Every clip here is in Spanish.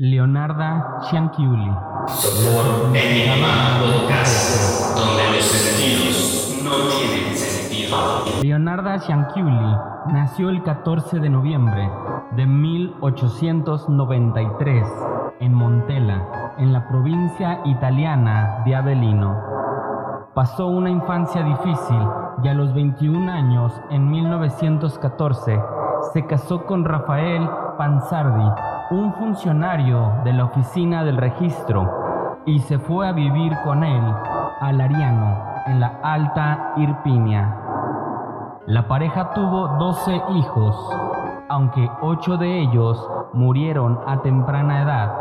Leonarda Cianchiuli. Sopor Enigma Podcast, donde los sentidos no tienen sentido. Leonarda Cianchiuli nació el 14 de noviembre de 1893 en Montella, en la provincia italiana de Avellino. Pasó una infancia difícil y a los 21 años, en 1914, se casó con Rafael Panzardi, un funcionario de la oficina del registro, y se fue a vivir con él a Lariano, en la Alta Irpinia. La pareja tuvo 12 hijos, aunque 8 de ellos murieron a temprana edad,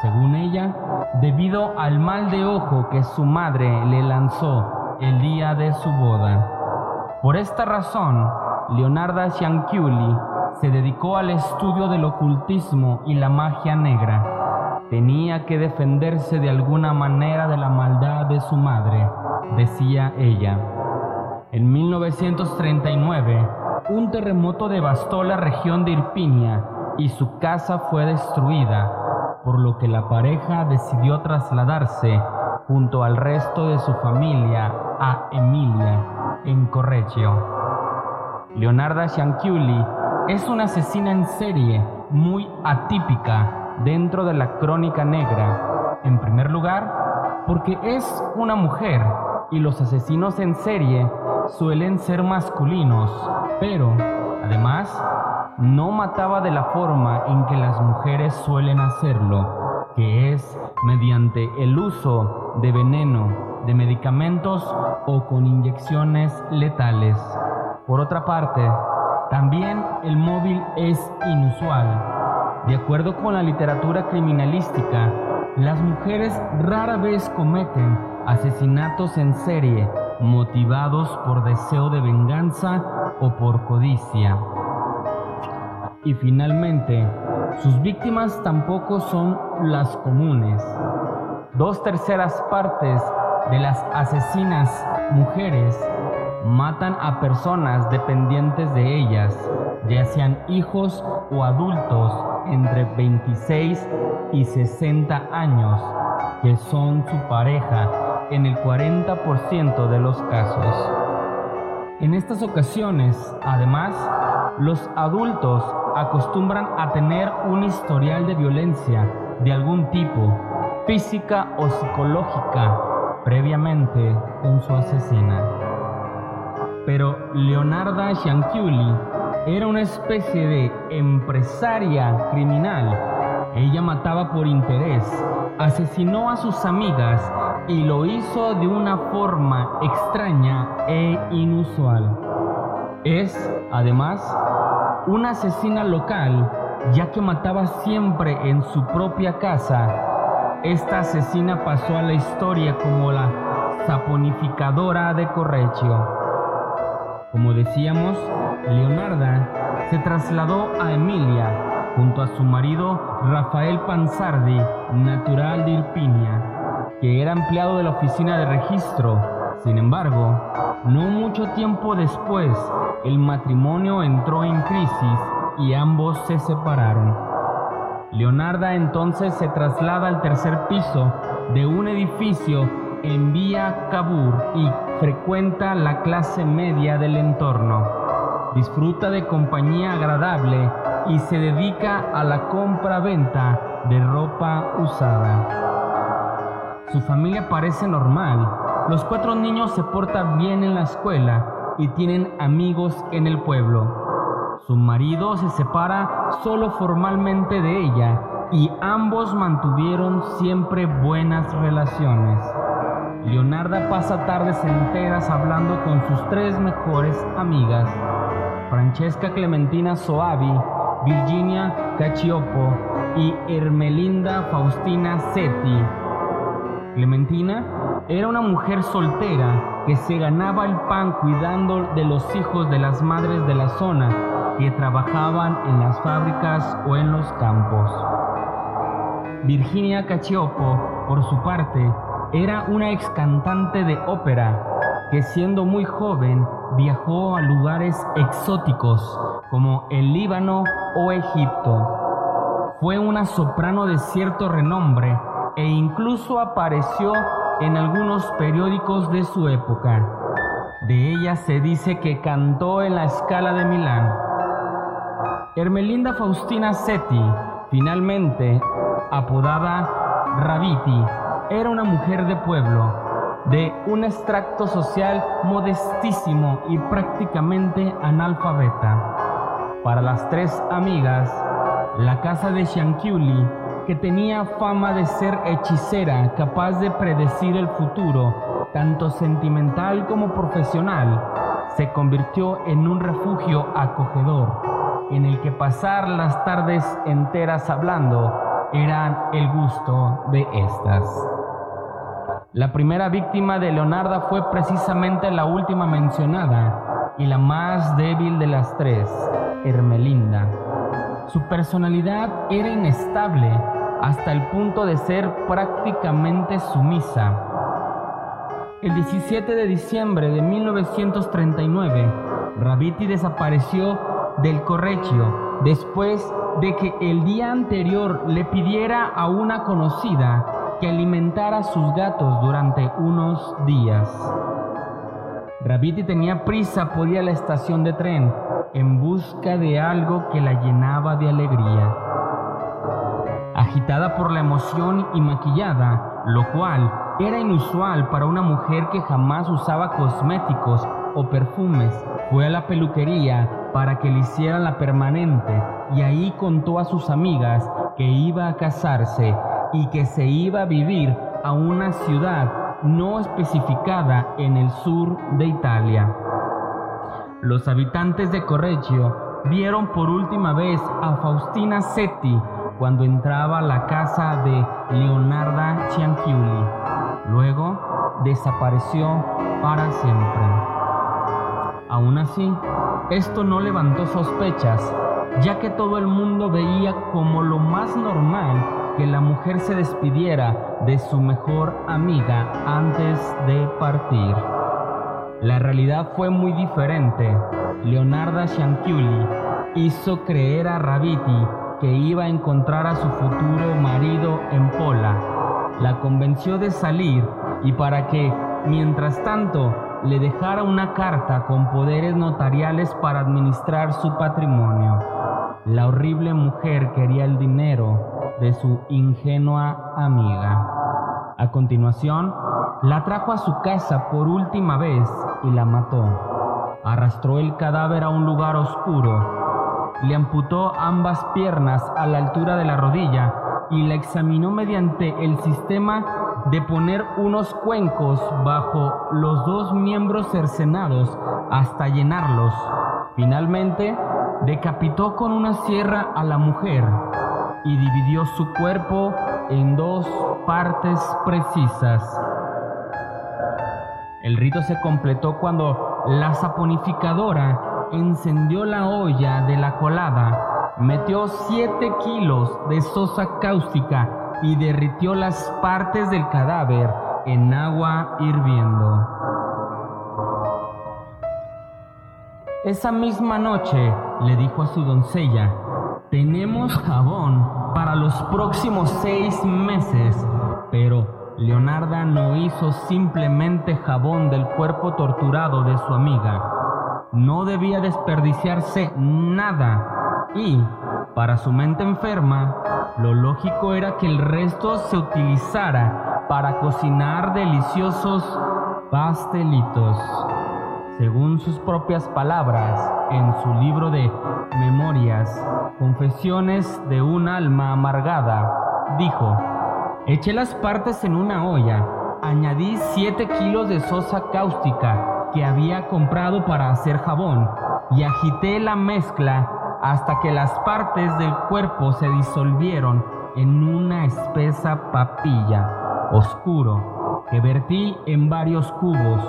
según ella, debido al mal de ojo que su madre le lanzó el día de su boda. Por esta razón, Leonarda Cianchiuli se dedicó al estudio del ocultismo y la magia negra. Tenía que defenderse de alguna manera de la maldad de su madre, decía ella. En 1939, un terremoto devastó la región de Irpinia y su casa fue destruida, por lo que la pareja decidió trasladarse junto al resto de su familia a Emilia, en Correggio. Leonarda Cianchiuli es una asesina en serie muy atípica dentro de la crónica negra. En primer lugar, porque es una mujer y los asesinos en serie suelen ser masculinos, pero además no mataba de la forma en que las mujeres suelen hacerlo, que es mediante el uso de veneno, de medicamentos o con inyecciones letales. Por otra parte, también el móvil es inusual. De acuerdo con la literatura criminalística, las mujeres rara vez cometen asesinatos en serie motivados por deseo de venganza o por codicia. Y finalmente, sus víctimas tampoco son las comunes. Dos terceras partes de las asesinas mujeres matan a personas dependientes de ellas, ya sean hijos o adultos entre 26 y 60 años, que son su pareja en el 40% de los casos. En estas ocasiones, además, los adultos acostumbran a tener un historial de violencia de algún tipo, física o psicológica, previamente con su asesina. Pero Leonarda Cianchiuli era una especie de empresaria criminal. Ella mataba por interés, asesinó a sus amigas y lo hizo de una forma extraña e inusual. Es, además, una asesina local, ya que mataba siempre en su propia casa. Esta asesina pasó a la historia como la saponificadora de Correggio. Como decíamos, Leonarda se trasladó a Emilia junto a su marido Rafael Panzardi, natural de Irpinia, que era empleado de la oficina de registro. Sin embargo, no mucho tiempo después, el matrimonio entró en crisis y ambos se separaron. Leonarda entonces se traslada al tercer piso de un edificio en Vía Cabur y frecuenta la clase media del entorno. Disfruta de compañía agradable y se dedica a la compra-venta de ropa usada. Su familia parece normal. Los cuatro niños se portan bien en la escuela y tienen amigos en el pueblo. Su marido se separa solo formalmente de ella y ambos mantuvieron siempre buenas relaciones. Leonarda pasa tardes enteras hablando con sus tres mejores amigas, Francesca Clementina Soavi, Virginia Cachiopo y Hermelinda Faustina Setti. Clementina era una mujer soltera que se ganaba el pan cuidando de los hijos de las madres de la zona que trabajaban en las fábricas o en los campos. Virginia Cachiopo, por su parte, era una ex cantante de ópera que siendo muy joven viajó a lugares exóticos como el Líbano o Egipto. fue una soprano de cierto renombre e incluso apareció en algunos periódicos de su época. De ella se dice que cantó en la Scala de Milán. Hermelinda Faustina Seti, finalmente apodada Raviti, era una mujer de pueblo, de un extracto social modestísimo y prácticamente analfabeta. Para las tres amigas, la casa de Shankiuli, que tenía fama de ser hechicera capaz de predecir el futuro, tanto sentimental como profesional, se convirtió en un refugio acogedor, en el que pasar las tardes enteras hablando eran el gusto de estas. La primera víctima de Leonarda fue precisamente la última mencionada y la más débil de las tres, Hermelinda. Su personalidad era inestable hasta el punto de ser prácticamente sumisa. El 17 de diciembre de 1939, Raviti desapareció del Corregio después de que el día anterior le pidiera a una conocida que alimentara a sus gatos durante unos días. Raviti tenía prisa por ir a la estación de tren en busca de algo que la llenaba de alegría. Agitada por la emoción y maquillada, lo cual era inusual para una mujer que jamás usaba cosméticos o perfumes, fue a la peluquería para que le hicieran la permanente y ahí contó a sus amigas que iba a casarse y que se iba a vivir a una ciudad no especificada en el sur de Italia. Los habitantes de Correggio vieron por última vez a Faustina Setti cuando entraba a la casa de Leonarda Cianchiuli. Luego desapareció para siempre. Aún así, esto no levantó sospechas, ya que todo el mundo veía como lo más normal que la mujer se despidiera de su mejor amiga antes de partir. La realidad fue muy diferente. Leonarda Shankiuli hizo creer a Raviti que iba a encontrar a su futuro marido en Pola. La convenció de salir y para que, mientras tanto, le dejara una carta con poderes notariales para administrar su patrimonio. La horrible mujer quería el dinero de su ingenua amiga. A continuación, la trajo a su casa por última vez y la mató. Arrastró el cadáver a un lugar oscuro, le amputó ambas piernas a la altura de la rodilla y la examinó mediante el sistema de poner unos cuencos bajo los dos miembros cercenados hasta llenarlos. Finalmente, decapitó con una sierra a la mujer y dividió su cuerpo en dos partes precisas. El rito se completó cuando la saponificadora encendió la olla de la colada, metió 7 kilos de sosa cáustica y derritió las partes del cadáver en agua hirviendo. Esa misma noche le dijo a su doncella, tenemos jabón para los próximos seis meses, pero Leonarda no hizo simplemente jabón del cuerpo torturado de su amiga. No debía desperdiciarse nada y, para su mente enferma, lo lógico era que el resto se utilizara para cocinar deliciosos pastelitos. Según sus propias palabras, en su libro de Memorias, Confesiones de un alma amargada, dijo, eché las partes en una olla, añadí 7 kilos de sosa cáustica que había comprado para hacer jabón y agité la mezcla hasta que las partes del cuerpo se disolvieron en una espesa papilla oscuro que vertí en varios cubos.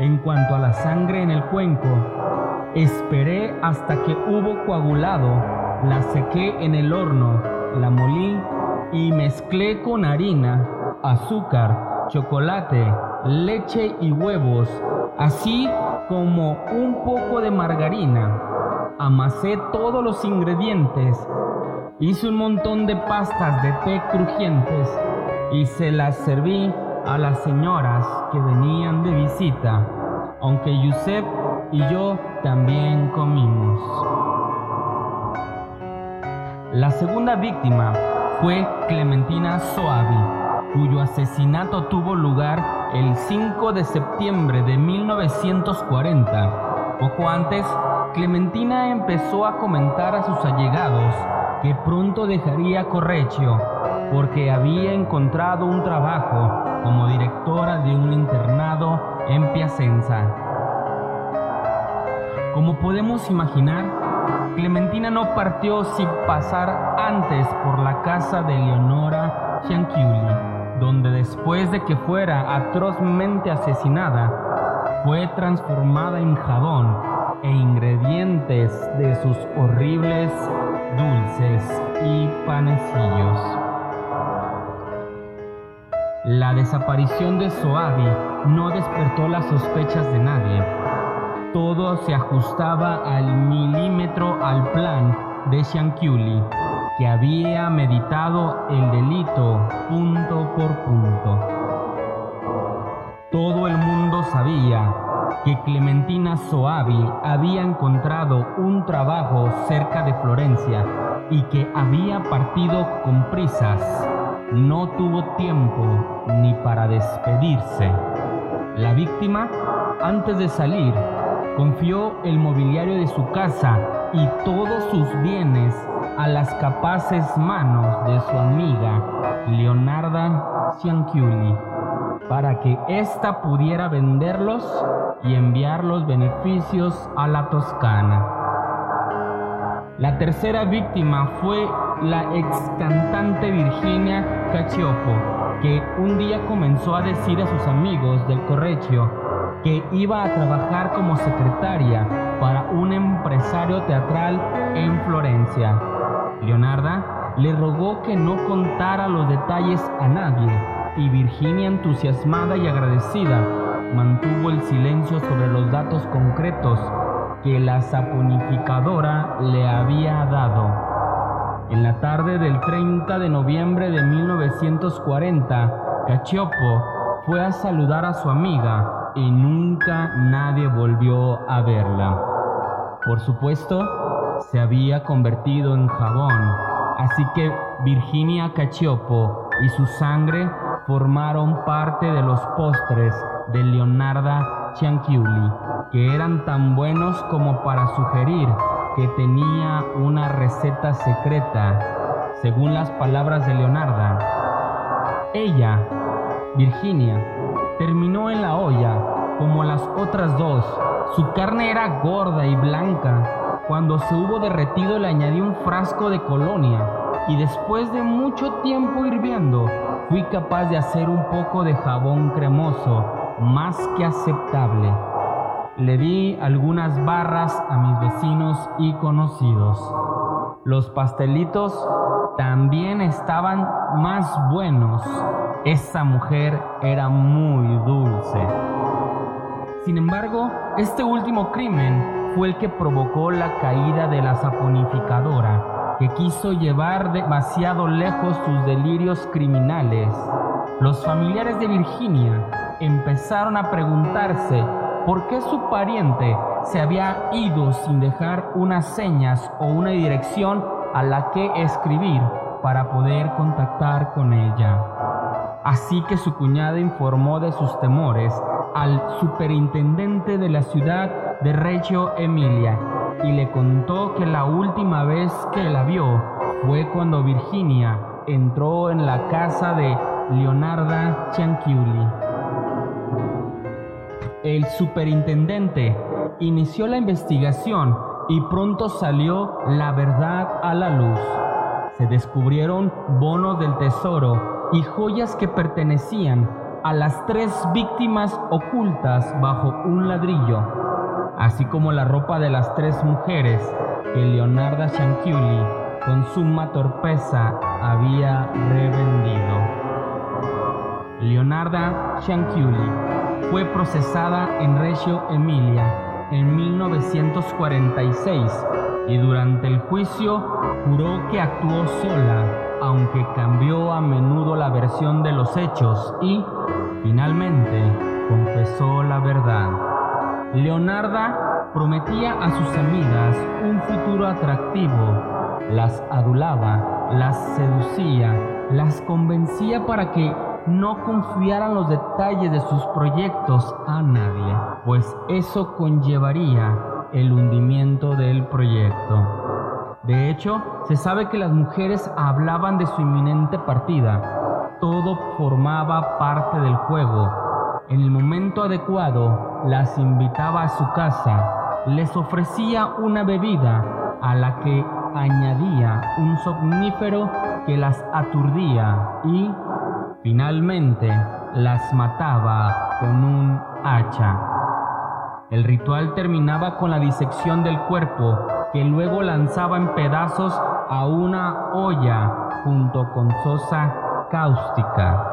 En cuanto a la sangre en el cuenco, esperé hasta que hubo coagulado, la sequé en el horno, la molí y mezclé con harina, azúcar, chocolate, leche y huevos, así como un poco de margarina. Amasé todos los ingredientes Hice un montón de pastas de té crujientes y se las serví a las señoras que venían de visita, aunque Yusef y yo también comimos. La segunda víctima fue Clementina Soavi, cuyo asesinato tuvo lugar el 5 de septiembre de 1940. Poco antes, Clementina empezó a comentar a sus allegados que pronto dejaría Correggio porque había encontrado un trabajo como directora de un internado en Piacenza. Como podemos imaginar, Clementina no partió sin pasar antes por la casa de Leonora Cianchiuli, donde después de que fuera atrozmente asesinada, fue transformada en jabón e ingredientes de sus horribles dulces y panecillos. La desaparición de Soavi no despertó las sospechas de nadie. Todo se ajustaba al milímetro al plan de Shankiuli, que había meditado el delito punto por punto. Todo el mundo sabía que Clementina Soavi había encontrado un trabajo cerca de Florencia y que había partido con prisas no tuvo tiempo ni para despedirse. La víctima, antes de salir, confió el mobiliario de su casa y todos sus bienes a las capaces manos de su amiga Leonarda Cianchiuli para que ésta pudiera venderlos y enviar los beneficios a la Toscana. La tercera víctima fue la ex cantante Virginia Cacioppo, que un día comenzó a decir a sus amigos del Correggio que iba a trabajar como secretaria para un empresario teatral en Florencia. Leonarda le rogó que no contara los detalles a nadie y Virginia, entusiasmada y agradecida, mantuvo el silencio sobre los datos concretos que la saponificadora le había dado. En la tarde del 30 de noviembre de 1940, Cacioppo fue a saludar a su amiga y nunca nadie volvió a verla. Por supuesto, se había convertido en jabón, así que Virginia Cacioppo y su sangre formaron parte de los postres de Leonarda Cianchiuli, que eran tan buenos como para sugerir que tenía una receta secreta, según las palabras de Leonarda. Ella, Virginia, terminó en la olla como las otras dos. Su carne era gorda y blanca. Cuando se hubo derretido le añadí un frasco de colonia y después de mucho tiempo hirviendo fui capaz de hacer un poco de jabón cremoso más que aceptable. Le di algunas barras a mis vecinos y conocidos. Los pastelitos también estaban más buenos. Esa mujer era muy dulce. Sin embargo, este último crimen fue el que provocó la caída de la saponificadora, que quiso llevar demasiado lejos sus delirios criminales. Los familiares de Virginia empezaron a preguntarse por qué su pariente se había ido sin dejar unas señas o una dirección a la que escribir para poder contactar con ella. Así que su cuñada informó de sus temores al superintendente de la ciudad de Reggio Emilia y le contó que la última vez que la vio fue cuando Virginia entró en la casa de Leonarda Cianchiuli. El superintendente inició la investigación y pronto salió la verdad a la luz. Se descubrieron bonos del tesoro y joyas que pertenecían a las tres víctimas ocultas bajo un ladrillo, así como la ropa de las tres mujeres que Leonarda Cianchiuli con suma torpeza había revendido. Leonarda Cianchiuli fue procesada en Reggio Emilia en 1946 y durante el juicio juró que actuó sola, aunque cambió a menudo la versión de los hechos y, finalmente, confesó la verdad. Leonarda prometía a sus amigas un futuro atractivo, las adulaba, las seducía, las convencía para que no confiaran los detalles de sus proyectos a nadie, pues eso conllevaría el hundimiento del proyecto. De hecho, se sabe que las mujeres hablaban de su inminente partida. Todo formaba parte del juego. En el momento adecuado, las invitaba a su casa, les ofrecía una bebida a la que añadía un somnífero que las aturdía y, finalmente, las mataba con un hacha. El ritual terminaba con la disección del cuerpo, que luego lanzaba en pedazos a una olla junto con sosa cáustica.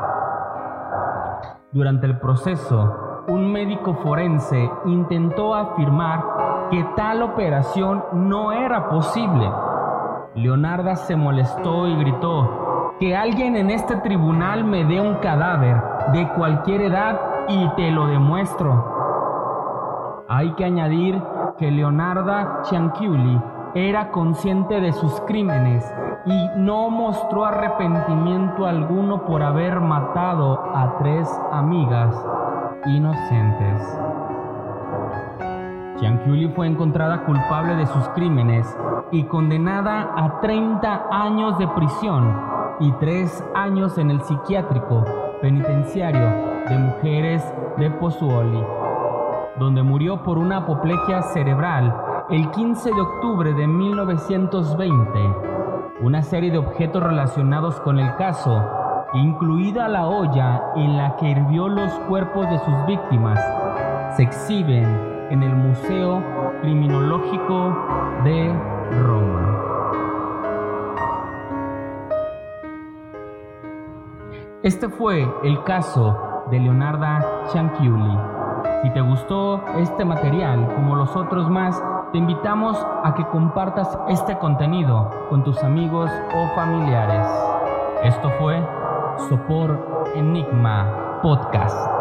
Durante el proceso, un médico forense intentó afirmar que tal operación no era posible. Leonarda se molestó y gritó, que alguien en este tribunal me dé un cadáver de cualquier edad y te lo demuestro. Hay que añadir que Leonarda Cianchiuli era consciente de sus crímenes y no mostró arrepentimiento alguno por haber matado a tres amigas inocentes. Cianchiuli fue encontrada culpable de sus crímenes y condenada a 30 años de prisión y 3 años en el psiquiátrico penitenciario de mujeres de Pozzuoli donde murió por una apoplejia cerebral el 15 de octubre de 1920. Una serie de objetos relacionados con el caso, incluida la olla en la que hirvió los cuerpos de sus víctimas, se exhiben en el Museo Criminológico de Roma. Este fue el caso de Leonarda Cianchiuli. Si te gustó este material como los otros más, te invitamos a que compartas este contenido con tus amigos o familiares. Esto fue Sopor Enigma Podcast.